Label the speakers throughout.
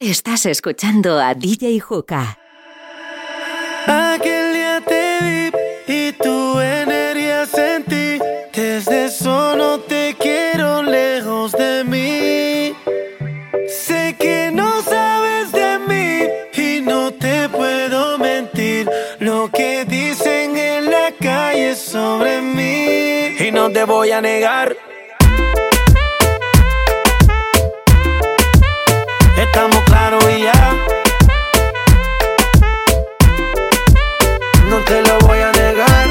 Speaker 1: Estás escuchando a DJ Juka.
Speaker 2: Aquel día te vi y tu energía sentí. Desde eso no te quiero lejos de mí. Sé que no sabes de mí y no te puedo mentir. Lo que dicen en la calle sobre mí. Y no te voy a negar. No te lo voy a negar.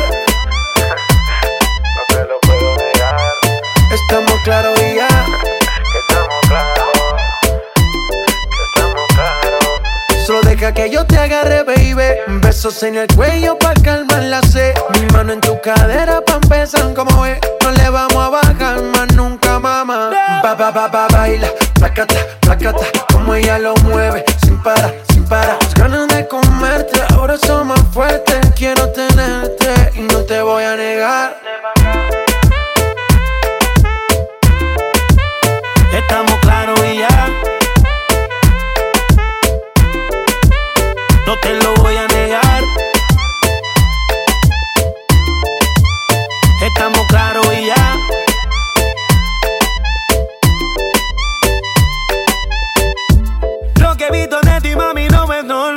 Speaker 3: No te lo puedo negar.
Speaker 2: Estamos claros y ya.
Speaker 3: Que estamos claros. Que estamos claros.
Speaker 2: Solo deja que yo te agarre, baby. Besos en el cuello pa' calmar la sed. Mi mano en tu cadera pa' empezar como es. No le vamos a bajar más. Ba, ba, ba, ba, baila. Placata, placata. Como ella lo mueve. Sin parar, sin parar. Las ganas de comerte. Ahora son más fuertes. Quiero tenerte y no te voy a negar. Estamos claros y ya. No te lo voy a negar. No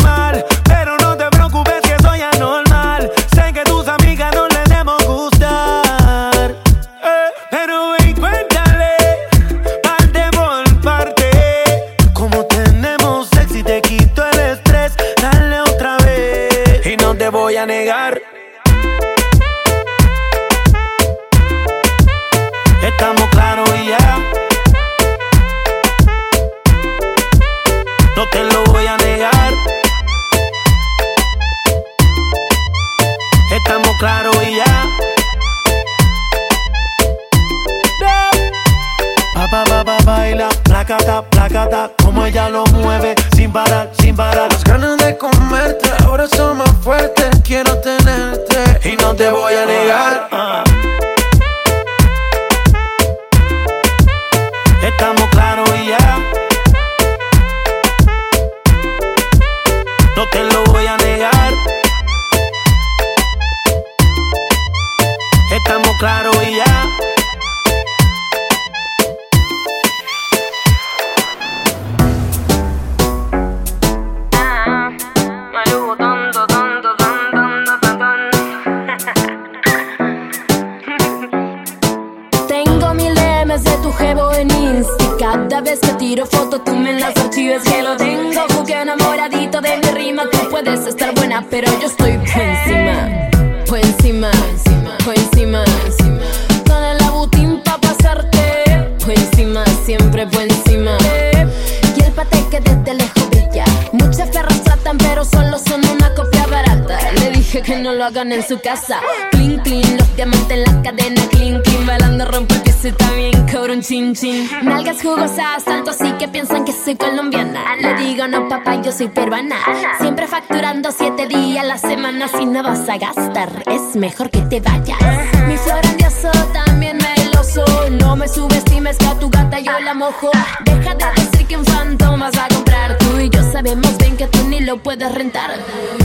Speaker 4: puedes rentar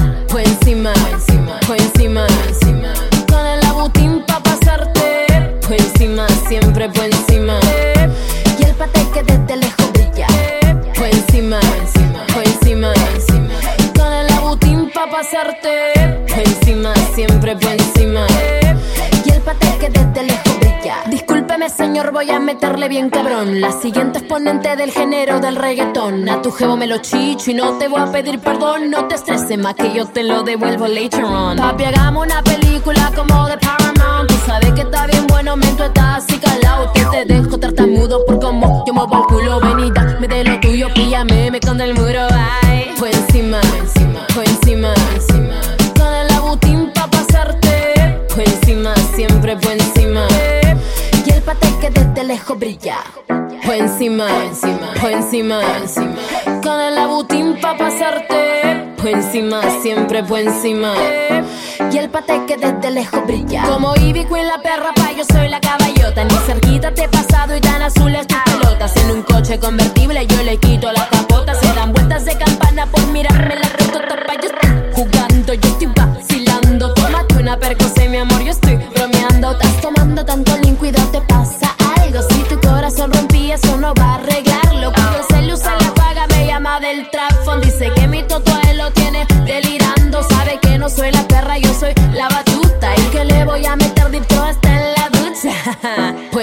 Speaker 4: meterle bien cabrón. La siguiente exponente del género del reggaetón. A tu jevo me lo chicho y no te voy a pedir perdón. No te estreses más que yo te lo devuelvo later on. Papi, hagamos una película como de Paramount. Tú sabes que está bien bueno, men, tú estás así calado Que te dejo tartamudo por como yo muevo el culo. Venida, me de lo tuyo, píllame, me con el muro Ya. O encima, o encima, o encima, o encima. Con el abutín pa' pasarte. O encima, siempre por encima. Y el pate que desde lejos brilla. Como Ivy Queen, la perra pa' yo soy la caballota. Ni cerquita te he pasado y tan azul es tu pelotas. En un coche convertible yo le quito la capota. Se dan vueltas de campana pues por mirarme la rotota pa' yo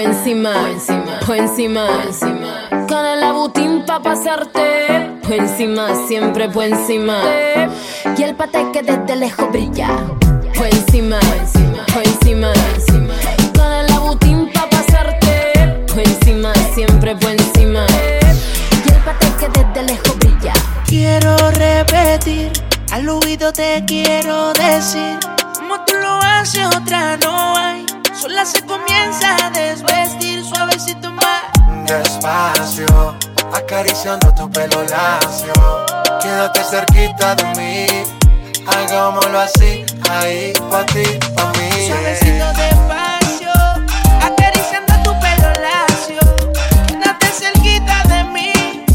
Speaker 4: encima, por encima, por encima. El abutín pa' pasarte. Por encima, siempre por encima. Y el pate que desde lejos brilla. Por encima, por encima, por encima. Con el abutín pa' pasarte. Por encima, siempre por encima. Y el pate que desde lejos brilla.
Speaker 5: Quiero repetir, al oído te quiero decir. Como tú lo haces, otra no hay. Sola se comienza a desvestir, suavecito más.
Speaker 6: Despacio, acariciando tu pelo lacio. Quédate cerquita de mí. Hagámoslo así, ahí, pa' ti, pa' mí.
Speaker 5: Suavecito despacio, acariciando tu pelo lacio. Quédate cerquita de mí.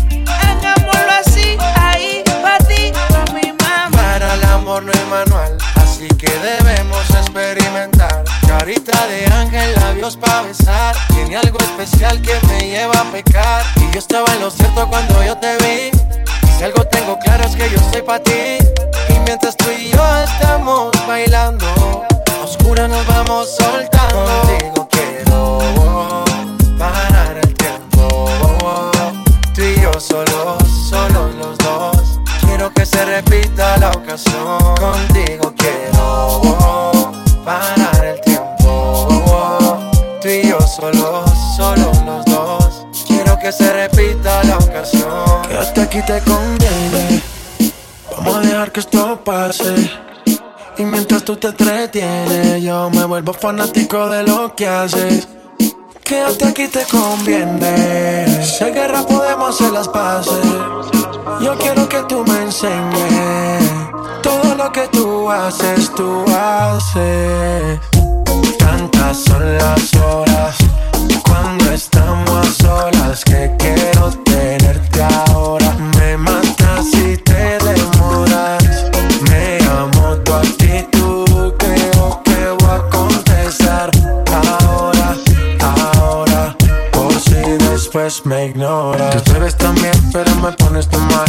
Speaker 5: Hagámoslo así, ahí, pa' ti, pa' mi mamá.
Speaker 6: Para el amor no hay manual, así que debemos experimentar. Carita de ángel, labios pa' besar. Tiene algo especial que me lleva a pecar. Y yo estaba en lo cierto cuando yo te vi. Si algo tengo claro es que yo soy pa' ti. Y mientras tú y yo estamos bailando, a oscura nos vamos soltando. Contigo quiero parar el tiempo. Tú y yo solos, solos los dos. Quiero que se repita la ocasión. Contigo quiero parar solos, solos los dos. Quiero que se repita la ocasión.
Speaker 3: Quédate aquí te conviene. Vamos a dejar que esto pase. Y mientras tú te entretienes, yo me vuelvo fanático de lo que haces. Quédate aquí te conviene. Si hay guerra podemos hacer las paces. Yo quiero que tú me enseñes todo lo que tú haces, tú haces. Son las horas cuando estamos a solas que quiero tenerte ahora. Me matas si te demoras. Me amo tu actitud, creo que voy a contestar ahora, ahora. Por si después me ignoras. Te ves tan bien, pero me pones tan mal.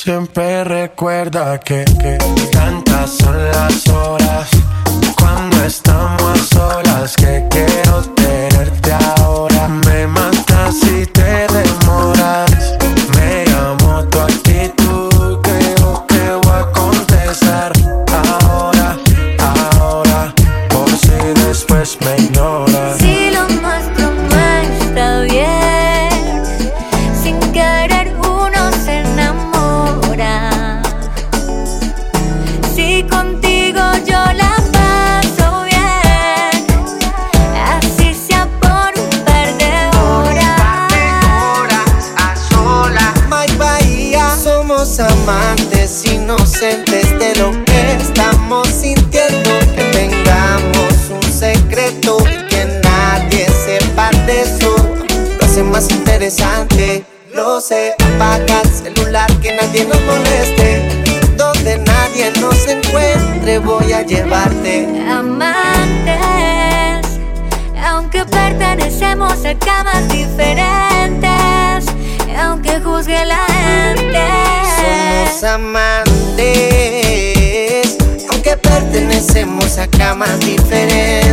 Speaker 3: Siempre recuerda que, que tantas son las horas cuando estamos a solas que quiero tenerte ahora. Me matas si
Speaker 5: más interesante. Lo sé, apaga el celular que nadie nos moleste. Donde nadie nos encuentre, voy a llevarte.
Speaker 7: Amantes, aunque pertenecemos a camas diferentes, aunque juzgue la gente.
Speaker 5: Somos amantes, aunque pertenecemos a camas diferentes.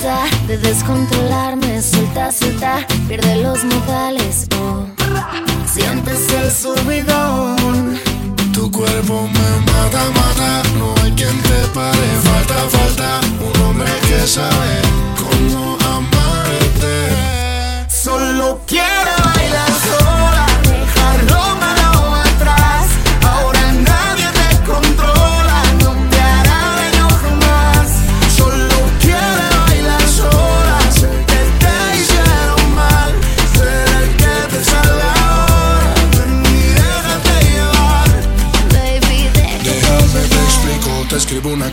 Speaker 8: Trata, de descontrolarme, suelta, suelta, pierde los modales, oh. Sientes el subidón.
Speaker 9: Tu cuerpo me mata, mata, no hay quien te pare, falta, falta un hombre que sabe cómo amarte. Solo quiere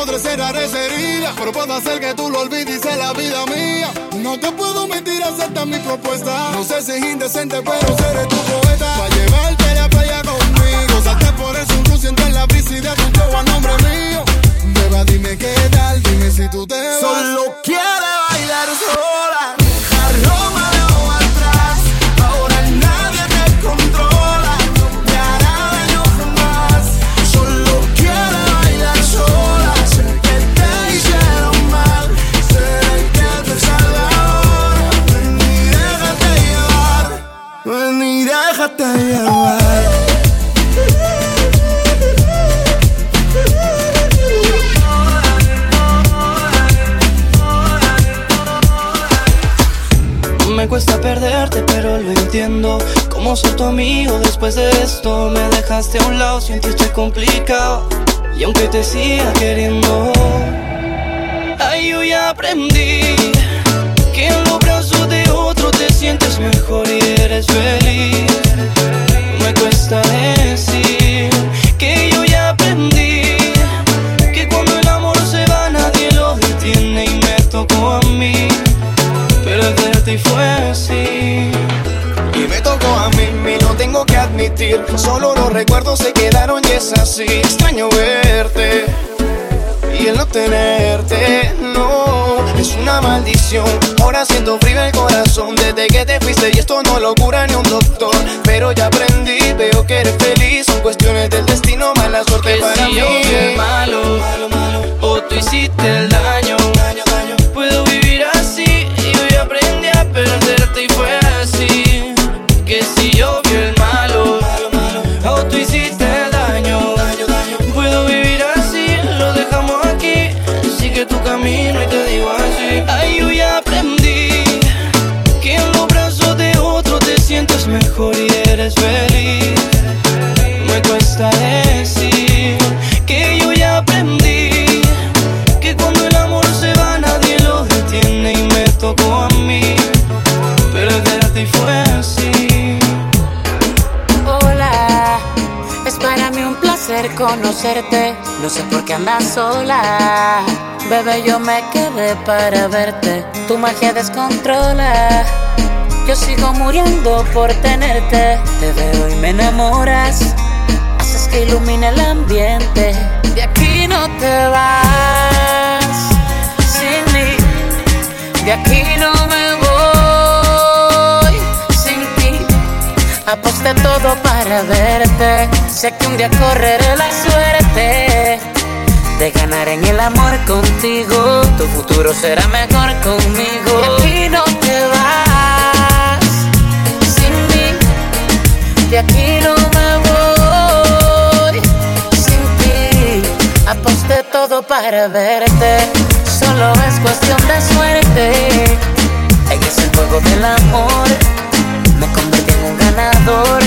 Speaker 10: podré cerrar esa herida, pero puedo hacer que tú lo olvides y la vida mía. No te puedo mentir, acepta mi propuesta. No sé si es indecente, pero seré tu poeta. Pa' llevarte a la playa conmigo, salte por el sur, siento en la brisa y de tu a nombre mío. Beba, dime qué tal, dime si tú te vas.
Speaker 9: Solo quiere bailar sola,
Speaker 11: Me cuesta perderte, pero lo entiendo. Como soy tu amigo después de esto, me dejaste a un lado, sin ti estoy complicado. Y aunque te siga queriendo, ay, yo ya aprendí en los brazos de otro te sientes mejor y eres feliz. Me cuesta decir que yo ya aprendí que cuando el amor se va nadie lo detiene y me tocó a mí perderte y fue así.
Speaker 10: Y me tocó a mí, y no tengo que admitir. Solo los recuerdos se quedaron y es así. Extraño verte y el no tenerte, no. Es una maldición. Ahora siento frío el corazón desde que te fuiste. Y esto no lo cura ni un doctor. Pero ya aprendí, veo que eres feliz. Son cuestiones del destino, mala suerte
Speaker 11: Que
Speaker 10: para
Speaker 11: si
Speaker 10: mí.
Speaker 11: yo fui el malo, o tú hiciste el daño, Decir que yo ya aprendí que cuando el amor se va nadie lo detiene y me tocó a mí perderte y fue así.
Speaker 12: Hola, es para mí un placer conocerte. No sé por qué andas sola. Bebé, yo me quedé para verte. Tu magia descontrola. Yo sigo muriendo por tenerte. Te veo y me enamoras que ilumina el ambiente. De aquí no te vas sin mí. De aquí no me voy sin ti. Aposté
Speaker 13: todo para verte. Sé que un día correré la suerte de ganar en el amor contigo. Tu futuro será mejor conmigo. De aquí no te vas sin mí. De aquí no me voy. todo para verte. Solo es cuestión de suerte. En ese juego del amor me convertí en un ganador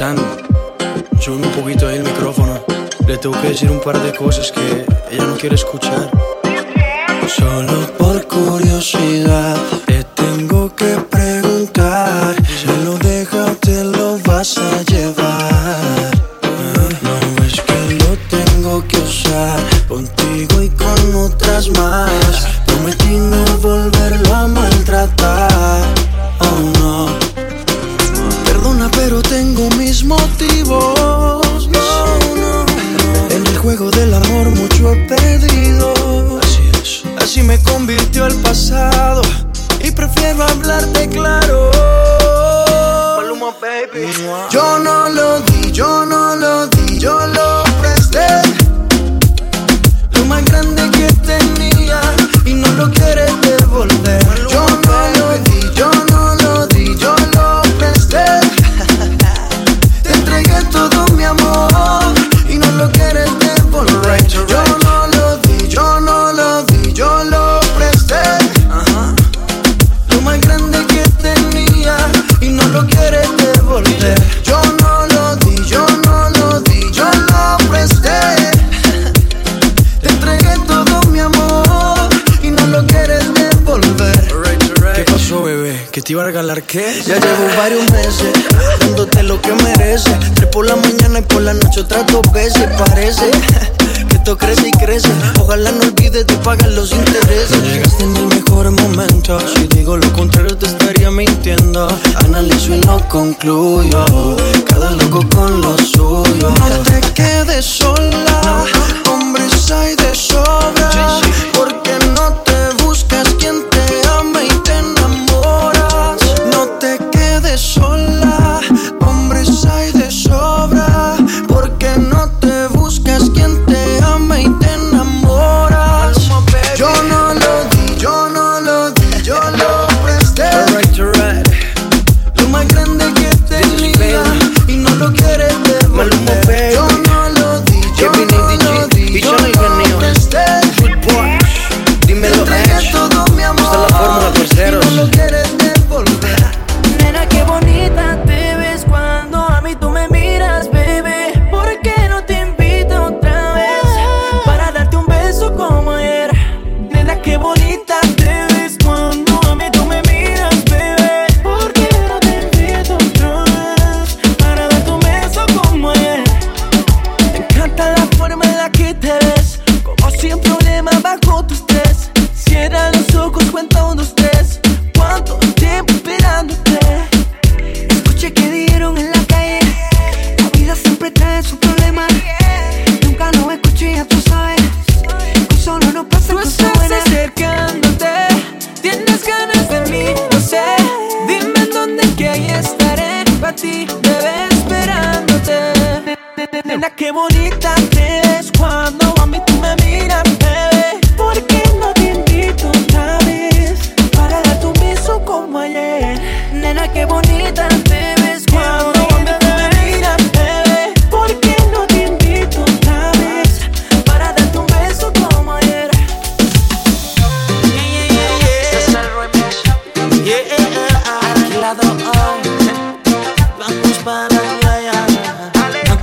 Speaker 11: San, subirme un
Speaker 3: poquito ahí el micrófono. Le tengo que decir un par de cosas que ella no quiere escuchar. Solo por curiosidad te tengo atrás dos veces Parece. Que esto crece y crece. Ojalá no olvides de pagar los intereses. Llegaste en el mejor momento. Si digo lo contrario te estaría mintiendo. Analizo
Speaker 14: y
Speaker 15: no concluyo.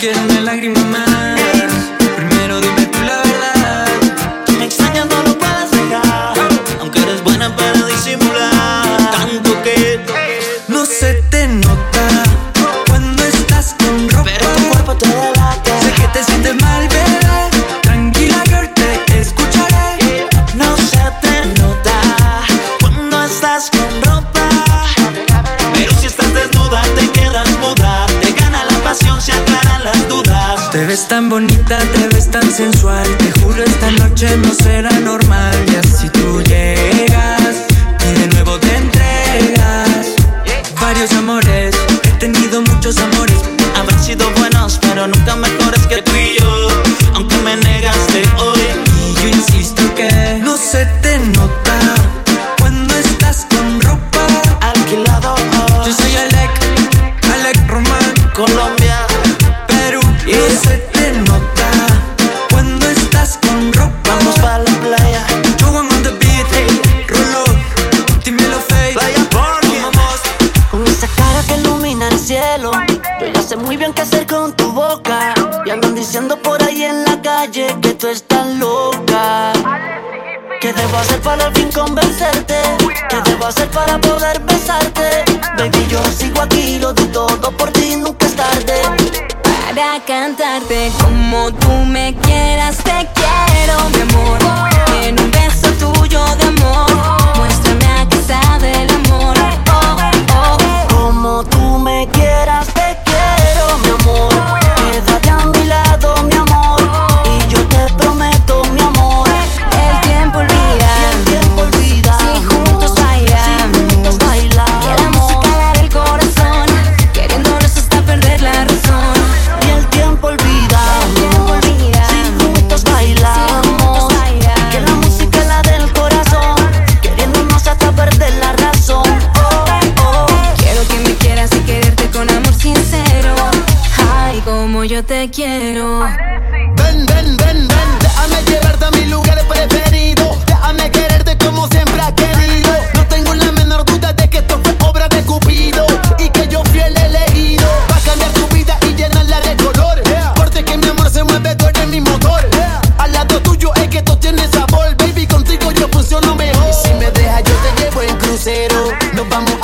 Speaker 15: llena de lágrimas.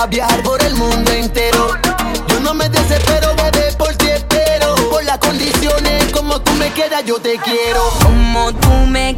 Speaker 15: viajar por el mundo entero. Yo no me desespero, bebé, por ti espero. Por las condiciones, como tú me quedas, yo te quiero.
Speaker 7: Como tú me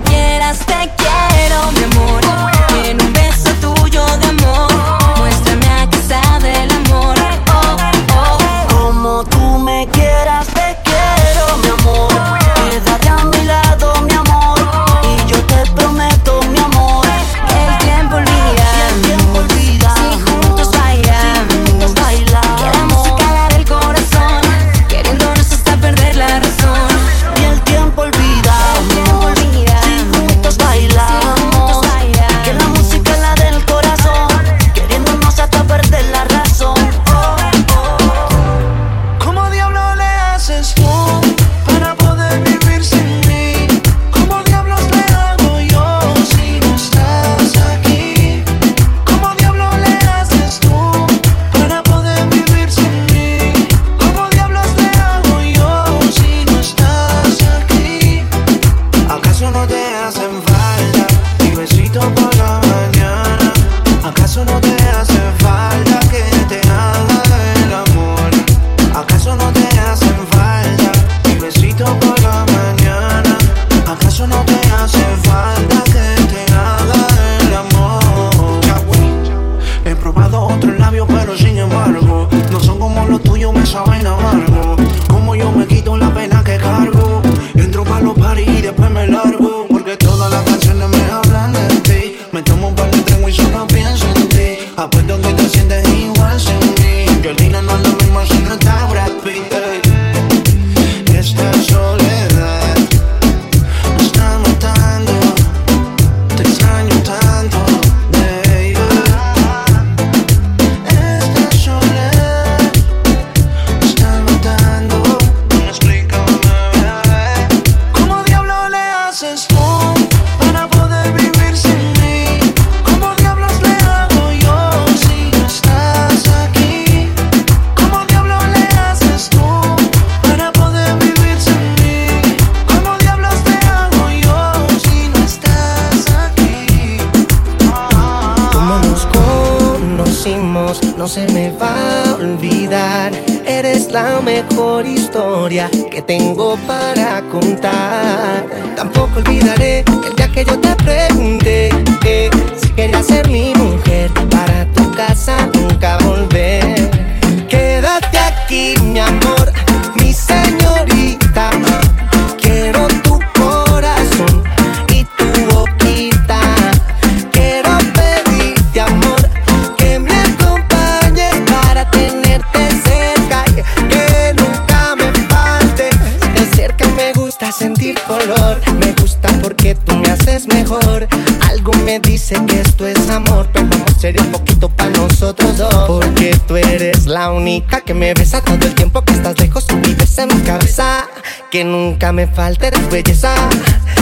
Speaker 7: sería un
Speaker 5: poquito para nosotros dos. Porque tú eres la única que me besa todo el tiempo que estás lejos. Tú vives en mi cabeza. Que nunca me falte tu belleza.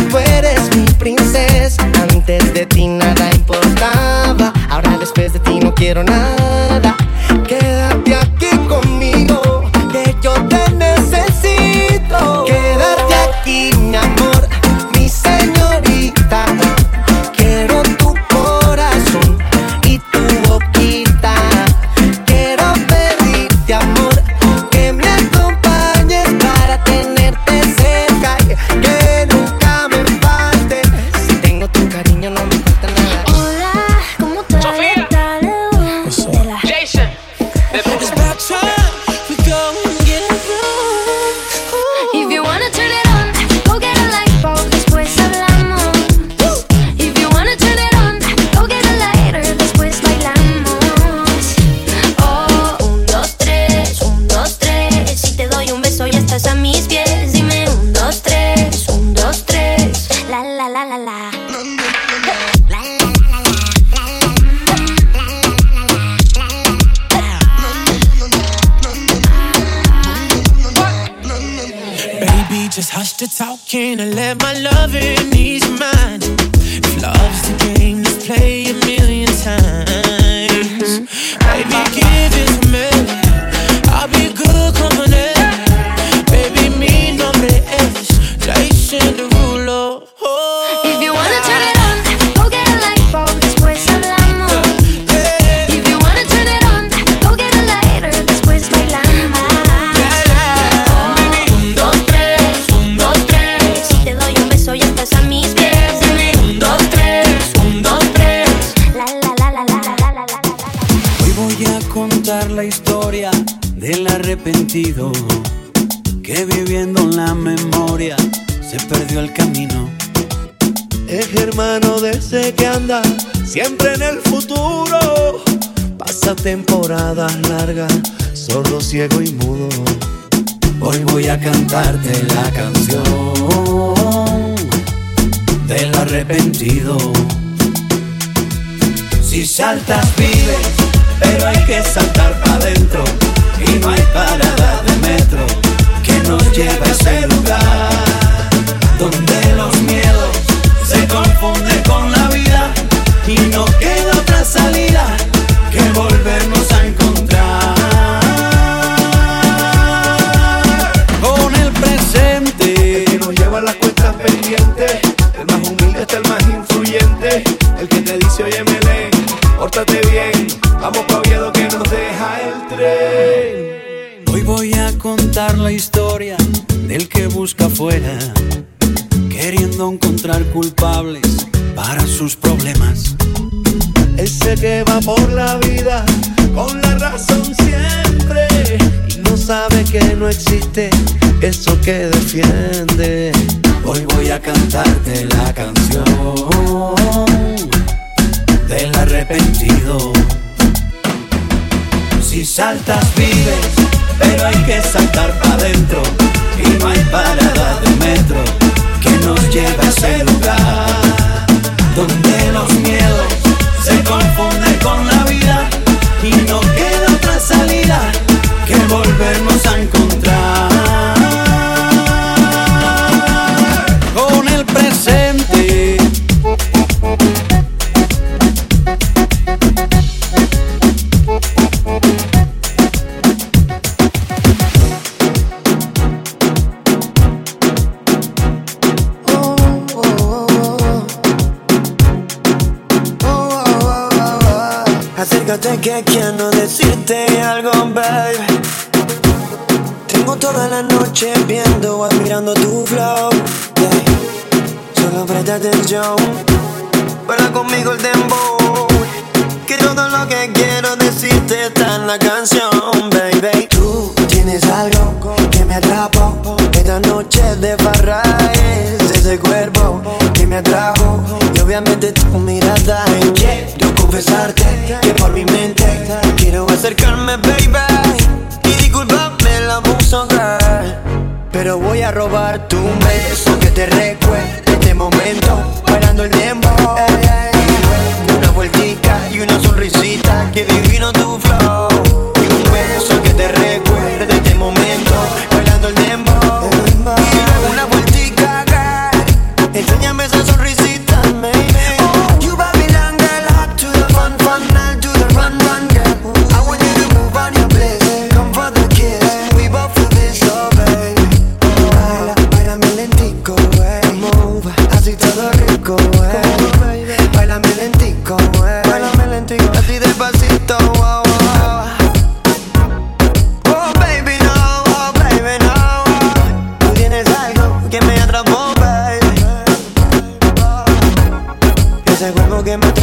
Speaker 5: Tú eres mi princesa. Antes de ti nada importaba. Ahora después de ti no quiero nada.
Speaker 2: Hoy voy a cantarte la canción del arrepentido. Si saltas, vives, pero hay que saltar. que
Speaker 16: me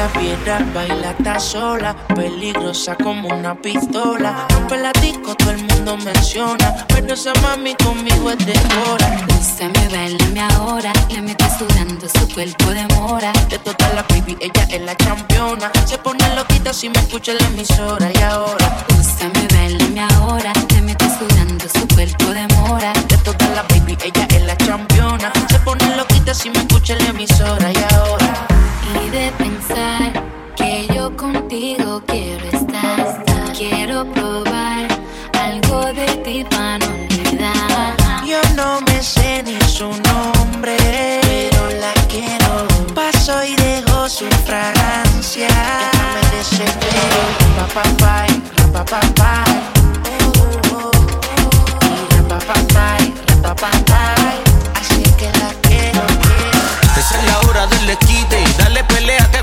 Speaker 17: la fiera, baila está sola, peligrosa como una pistola. Rompe la disco, todo el mundo menciona, pero esa mami conmigo es de hora.
Speaker 7: Búscame, bailame ahora, la me está sudando su cuerpo de mora.
Speaker 17: De toda la baby, ella es la campeona, se pone loquita si me escucha en la emisora y ahora.
Speaker 7: Búscame, bailame ahora, la me está sudando su cuerpo demora.
Speaker 17: De toda la baby, ella es la campeona, se pone loquita si me escucha en la emisora y ahora.
Speaker 7: Y de pensar que yo contigo quiero estar. Quiero probar algo de ti para no.
Speaker 17: Yo no me sé ni su nombre, pero la quiero. Paso y dejo su fragancia. Me desespero. Pa, pa, pa, ra, Y. Así que la quiero.
Speaker 15: Esa es la hora del quite. Dale pelea que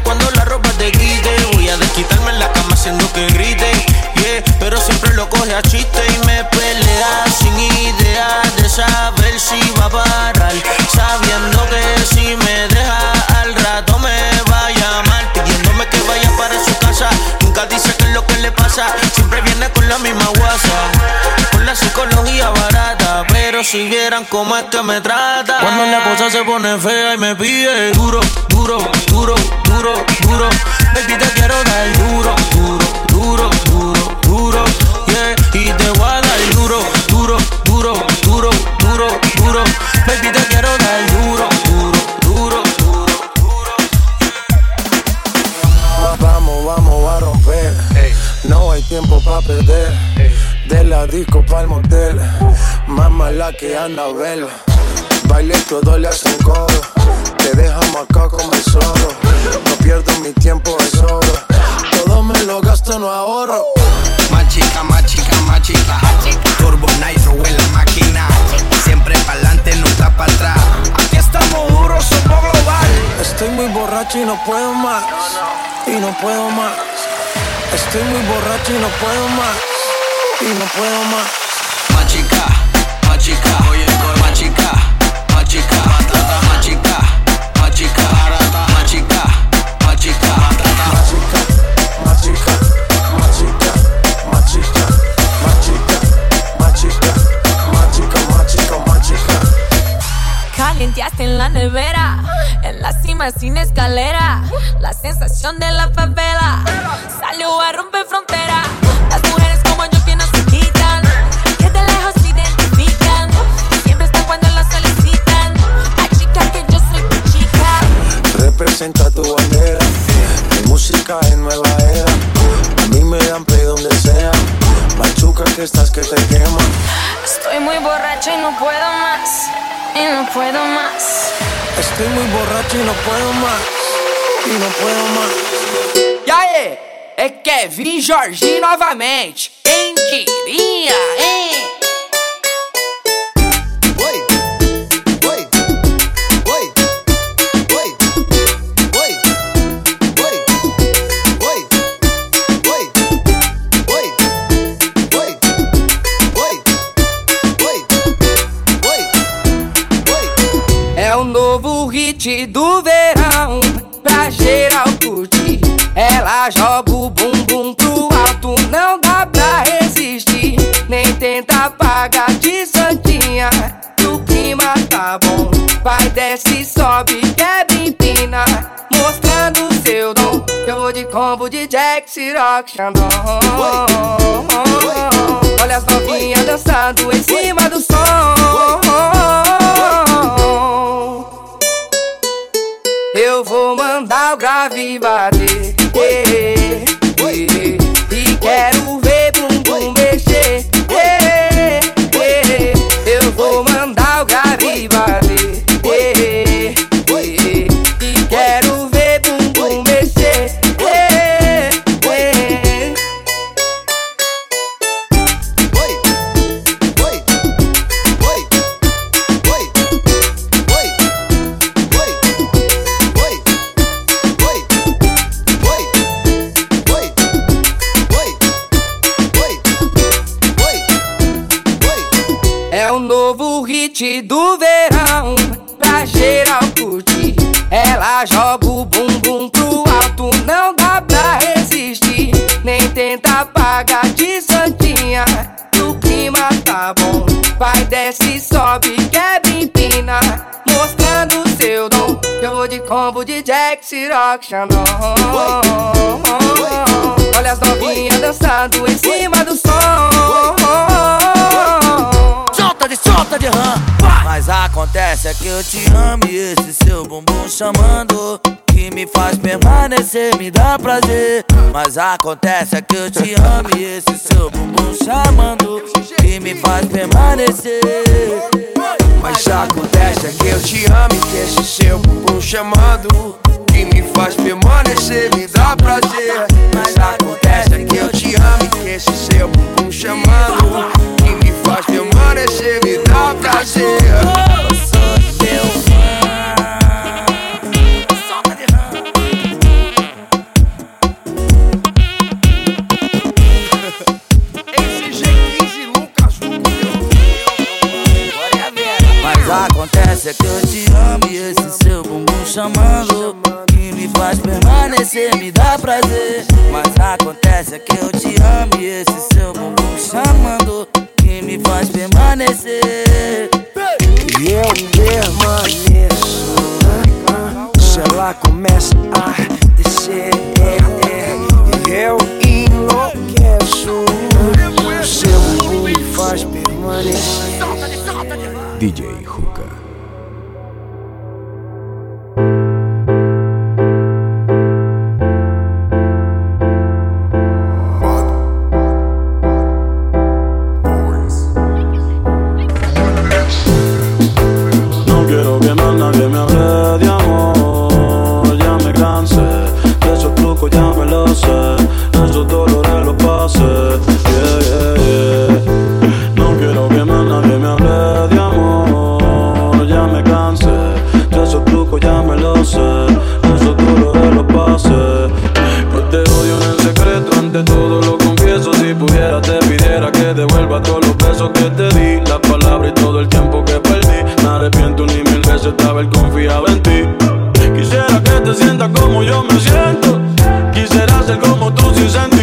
Speaker 15: debería de quitarme la cama haciendo que grite, yeah, pero siempre lo coge a chiste y me pelea sin idea de saber si va a parar, sabiendo que si me deja al rato dice que es lo que le pasa. Siempre viene con la misma guasa. Con la psicología barata. Pero
Speaker 18: si vieran cómo es que me trata. Cuando la cosa se pone fea y me pide duro, duro, duro, duro, duro. Baby, te quiero dar duro, duro, duro, duro, duro. Yeah, y te
Speaker 3: Annabelle. Baile todo le hacen coro. Te dejamos acá como el solo. No pierdo mi tiempo, es oro. Todo me lo gasto, no ahorro.
Speaker 19: Más chica, más chica, más chica. Turbo Nitro en la máquina. Siempre pa'lante, nunca para atrás. Aquí estamos duros, somos global.
Speaker 3: Estoy muy borracho y no puedo más. Y no puedo más. Estoy muy borracho y no puedo más. Y no puedo más
Speaker 19: chica. Oye, más chica, más chica. Más chica, más chica. Más chica, más chica.
Speaker 3: Más chica, más chica, más chica, más chica, más chica, más chica, más chica, más chica.
Speaker 4: Calienteaste en la nevera, en la cima sin escalera. La sensación de la favela salió a romper frontera.
Speaker 3: Representa tu bandera. Mi música es nueva era. A mí me dan play donde sea. Machuca que estás que te quema.
Speaker 4: Estoy muy borracha y no puedo más. Y no puedo más.
Speaker 3: Estoy muy borracho y no puedo más. E não puedo más.
Speaker 20: E aí? É Kevin Jorginho novamente. Quem diria, hein? Hit do verão pra geral curtir. Ela joga o bumbum pro alto, não dá pra resistir. Nem tenta apagar de santinha. O clima tá bom, vai desce, sobe, quebra, empina. Mostrando seu dom. Eu vou de combo de Jack, Ciroc, Xandão. Olha as novinhas dançando em cima do som. Vou mandar o grave bater. eh, eh, hit do verão pra geral curtir. Ela joga o bumbum pro alto, não dá pra resistir. Nem tenta apagar de santinha. O clima tá bom, vai desce, sobe, quebra, empina. Mostrando seu dom. Eu vou de combo de Jack, Ciroc, Xandão. Olha as novinhas dançando em cima do som.
Speaker 18: De rã. Mas acontece é que eu te amo e esse seu bumbum chamando. Que me faz permanecer, me dá prazer. Mas acontece é que eu te amo e esse seu bumbum chamando. Que me faz permanecer.
Speaker 21: Mas acontece é que eu te amo e que esse seu bumbum chamando Que me faz permanecer, me dá prazer Mas acontece é que eu te amo e que esse seu bumbum chamando Me faz permanecer, me dá prazer.
Speaker 18: Eu sou teu Mas acontece é que eu te amo e esse seu bumbum chamando Que me faz permanecer, me dá prazer. Mas acontece é que eu te amo e esse seu bumbum chamando
Speaker 22: me faz permanecer.
Speaker 23: E eu permaneço. Se ela começa a descer, e eu enlouqueço. O Seu me faz permanecer.
Speaker 24: DJ
Speaker 25: Quisiera que devuelva todos los besos que te di, las palabras y todo el tiempo que perdí. Me arrepiento ni mil veces de haber confiado en ti. Quisiera que te sientas como yo me siento. Quisiera ser como tú sin sentir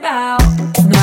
Speaker 25: about.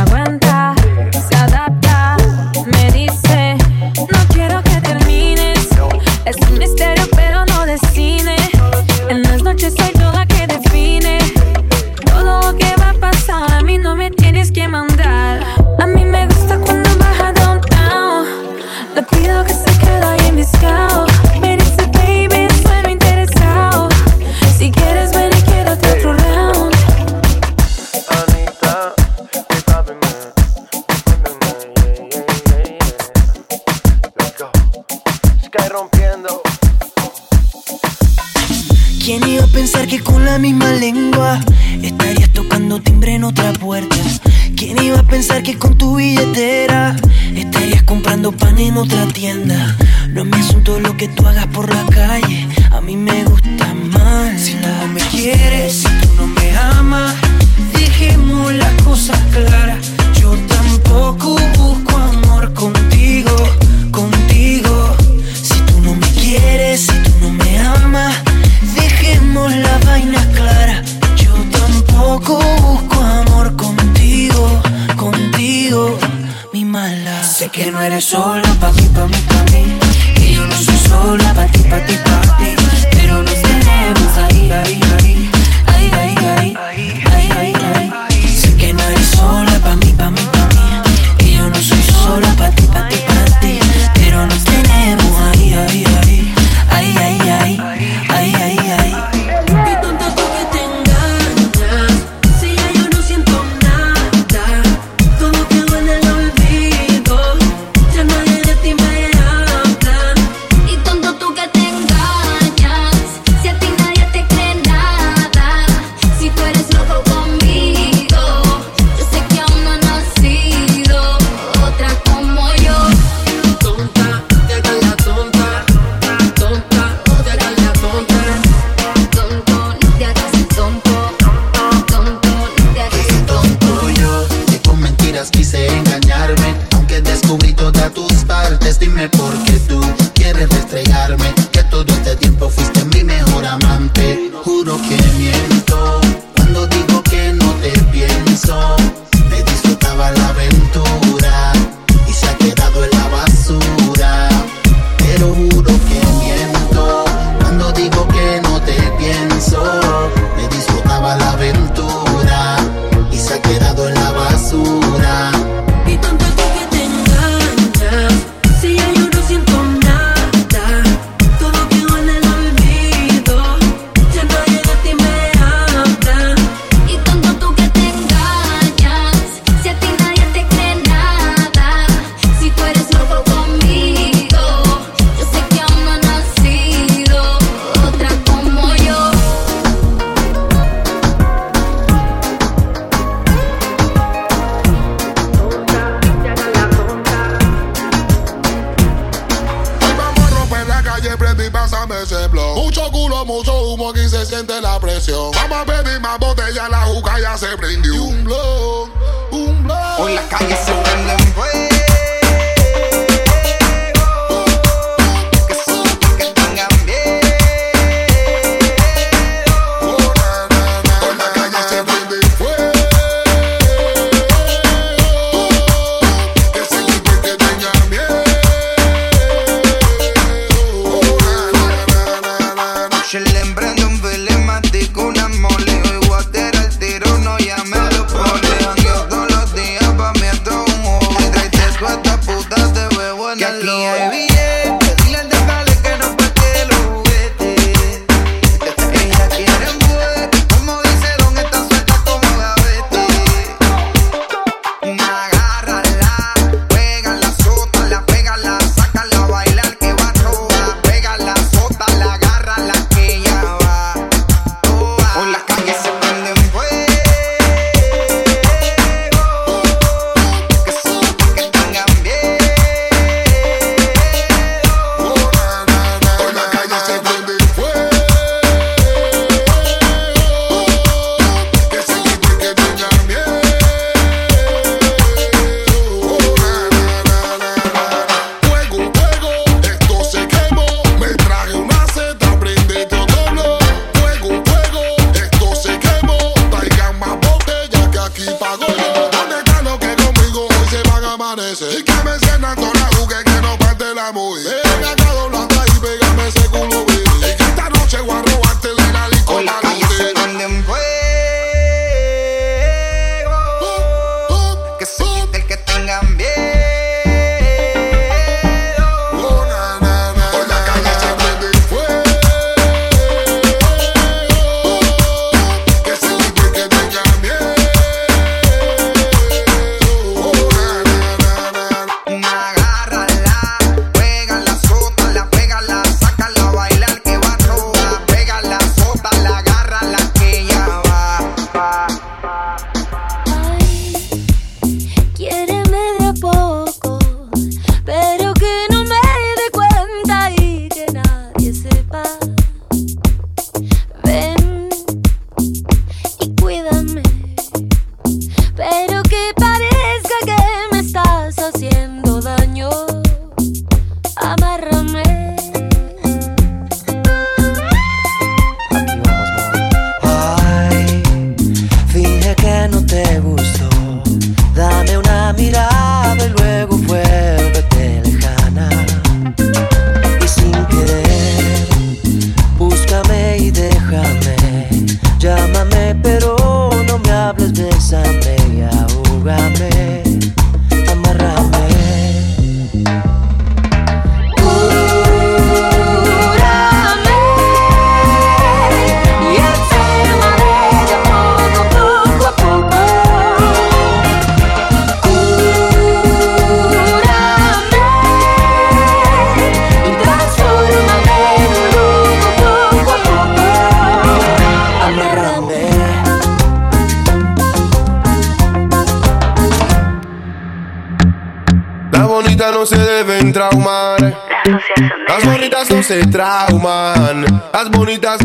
Speaker 25: se
Speaker 21: trauman. Las bonitas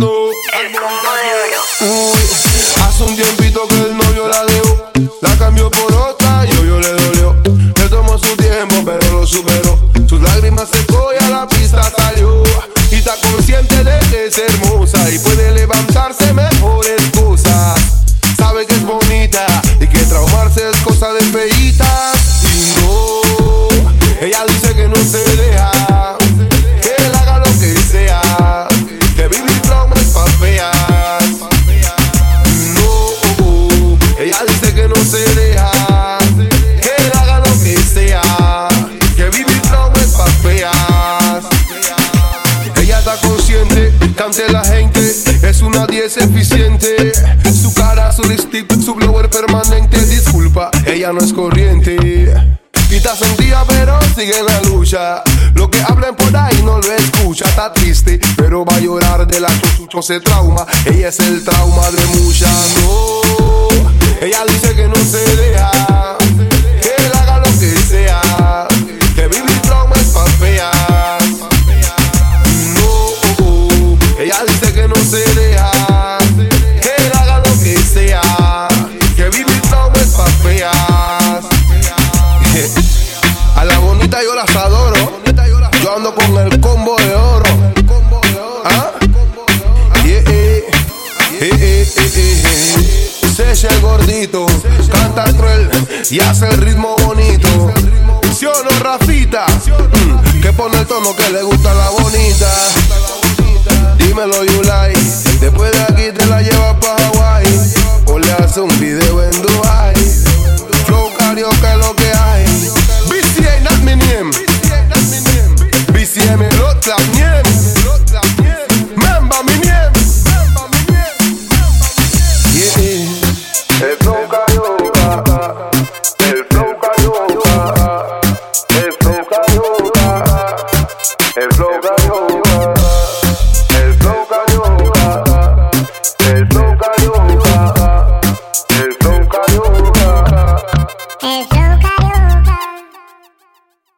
Speaker 21: nombre pa' feas. No, ella dice que no se deja. Que él haga lo que sea. Que vivir nombres pa' feas. Ella está consciente, cante la gente. Es una 10 eficiente. Su cara, su lipstick, su blower permanente. Disculpa, ella no es corriente. Pobrecita sentía, pero sigue en la lucha. Lo que hablan por ahí no lo escucha, está triste, pero va a llorar de la sucho se trauma. Ella es el trauma de muchas. No, ella dice que no se deja. Y hace el ritmo bonito. ¿Sí o no, Rafita? Mm, que pone el tono que le gusta a la bonita. Dímelo, Yulai. Después de aquí te la llevas pa' Hawaii. O le hace un video en Dubai. Flow karaoke es lo que hay. BCA, not mi name. BCA, me lo name.